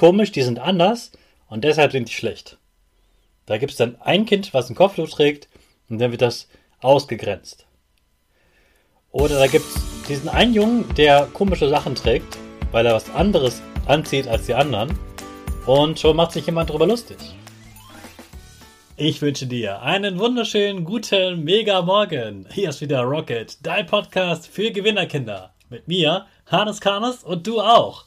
komisch, die sind anders und deshalb sind die schlecht. Da gibt es dann ein Kind, was ein Kopftuch trägt und dann wird das ausgegrenzt. Oder da gibt es diesen einen Jungen, der komische Sachen trägt, weil er was anderes anzieht als die anderen und schon macht sich jemand darüber lustig. Ich wünsche dir einen wunderschönen, guten, mega Morgen. Hier ist wieder Rocket, dein Podcast für Gewinnerkinder. Mit mir, Hannes Karnes und du auch.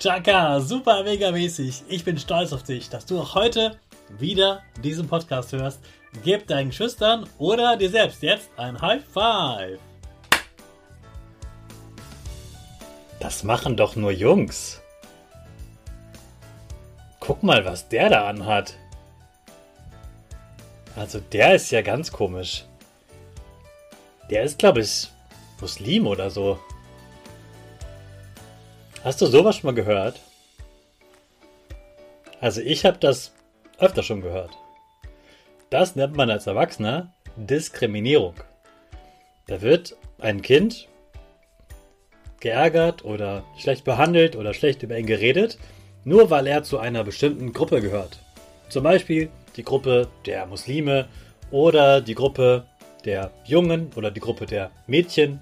Chaka, super mega mäßig. Ich bin stolz auf dich, dass du auch heute wieder diesen Podcast hörst. Gib deinen Schüchtern oder dir selbst jetzt ein High Five. Das machen doch nur Jungs. Guck mal, was der da anhat. Also der ist ja ganz komisch. Der ist, glaube ich, Muslim oder so. Hast du sowas schon mal gehört? Also ich habe das öfter schon gehört. Das nennt man als Erwachsener Diskriminierung. Da wird ein Kind geärgert oder schlecht behandelt oder schlecht über ihn geredet, nur weil er zu einer bestimmten Gruppe gehört. Zum Beispiel die Gruppe der Muslime oder die Gruppe der Jungen oder die Gruppe der Mädchen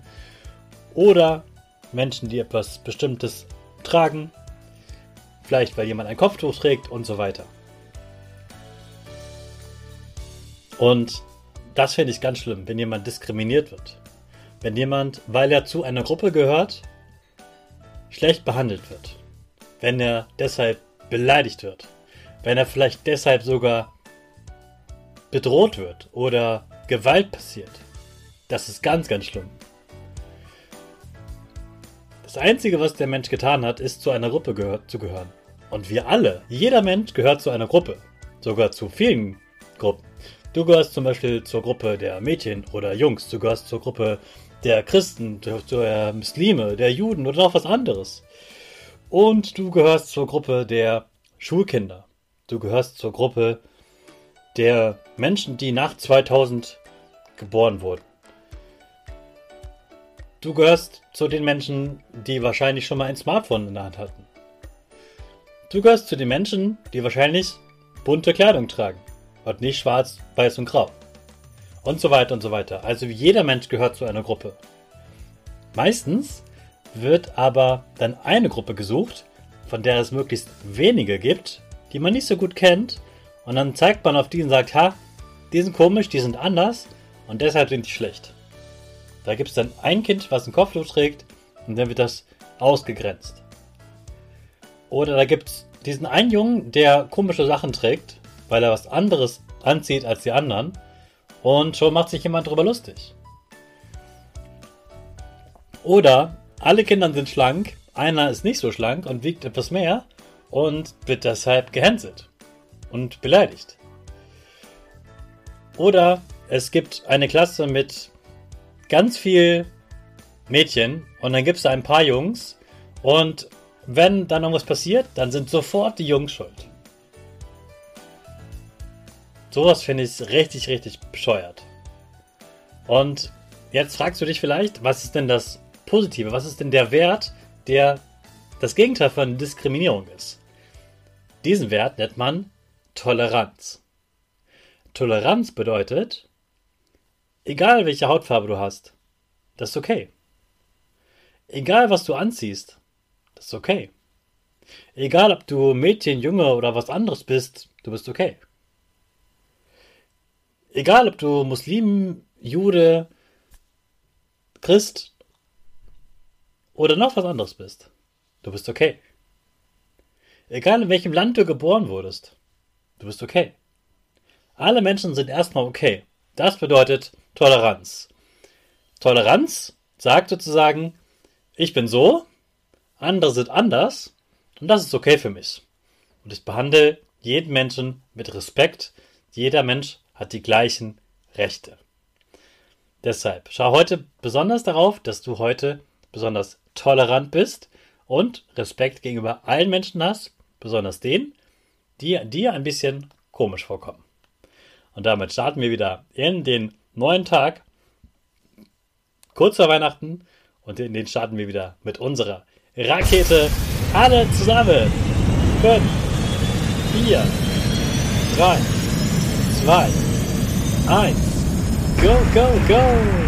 oder Menschen, die etwas Bestimmtes tragen, vielleicht weil jemand ein Kopftuch trägt und so weiter. Und das finde ich ganz schlimm, wenn jemand diskriminiert wird. Wenn jemand, weil er zu einer Gruppe gehört, schlecht behandelt wird. Wenn er deshalb beleidigt wird. Wenn er vielleicht deshalb sogar bedroht wird oder Gewalt passiert. Das ist ganz, ganz schlimm. Das Einzige, was der Mensch getan hat, ist zu einer Gruppe gehört, zu gehören. Und wir alle, jeder Mensch gehört zu einer Gruppe. Sogar zu vielen Gruppen. Du gehörst zum Beispiel zur Gruppe der Mädchen oder Jungs. Du gehörst zur Gruppe der Christen, der Muslime, der Juden oder noch was anderes. Und du gehörst zur Gruppe der Schulkinder. Du gehörst zur Gruppe der Menschen, die nach 2000 geboren wurden. Du gehörst zu den Menschen, die wahrscheinlich schon mal ein Smartphone in der Hand hatten. Du gehörst zu den Menschen, die wahrscheinlich bunte Kleidung tragen und nicht schwarz, weiß und grau. Und so weiter und so weiter. Also jeder Mensch gehört zu einer Gruppe. Meistens wird aber dann eine Gruppe gesucht, von der es möglichst wenige gibt, die man nicht so gut kennt. Und dann zeigt man auf die und sagt, ha, die sind komisch, die sind anders und deshalb sind die schlecht. Da gibt es dann ein Kind, was ein Kopftuch trägt und dann wird das ausgegrenzt. Oder da gibt es diesen einen Jungen, der komische Sachen trägt, weil er was anderes anzieht als die anderen. Und schon macht sich jemand darüber lustig. Oder alle Kinder sind schlank, einer ist nicht so schlank und wiegt etwas mehr und wird deshalb gehänselt und beleidigt. Oder es gibt eine Klasse mit ganz viel Mädchen und dann gibt es da ein paar Jungs und wenn dann irgendwas passiert, dann sind sofort die Jungs schuld. Sowas finde ich richtig, richtig bescheuert. Und jetzt fragst du dich vielleicht, was ist denn das Positive? Was ist denn der Wert, der das Gegenteil von Diskriminierung ist? Diesen Wert nennt man Toleranz. Toleranz bedeutet, egal welche Hautfarbe du hast, das ist okay. Egal was du anziehst, das ist okay. Egal ob du Mädchen, Junge oder was anderes bist, du bist okay. Egal ob du Muslim, Jude, Christ oder noch was anderes bist, du bist okay. Egal in welchem Land du geboren wurdest, du bist okay. Alle Menschen sind erstmal okay. Das bedeutet Toleranz. Toleranz sagt sozusagen, ich bin so, andere sind anders und das ist okay für mich. Und ich behandle jeden Menschen mit Respekt. Jeder Mensch hat die gleichen Rechte. Deshalb schau heute besonders darauf, dass du heute besonders tolerant bist und Respekt gegenüber allen Menschen hast, besonders denen, die dir ein bisschen komisch vorkommen. Und damit starten wir wieder in den neuen Tag, kurz vor Weihnachten. Und in den starten wir wieder mit unserer Rakete. Alle zusammen. 5, 4, 3, 2, 1. Go, go, go!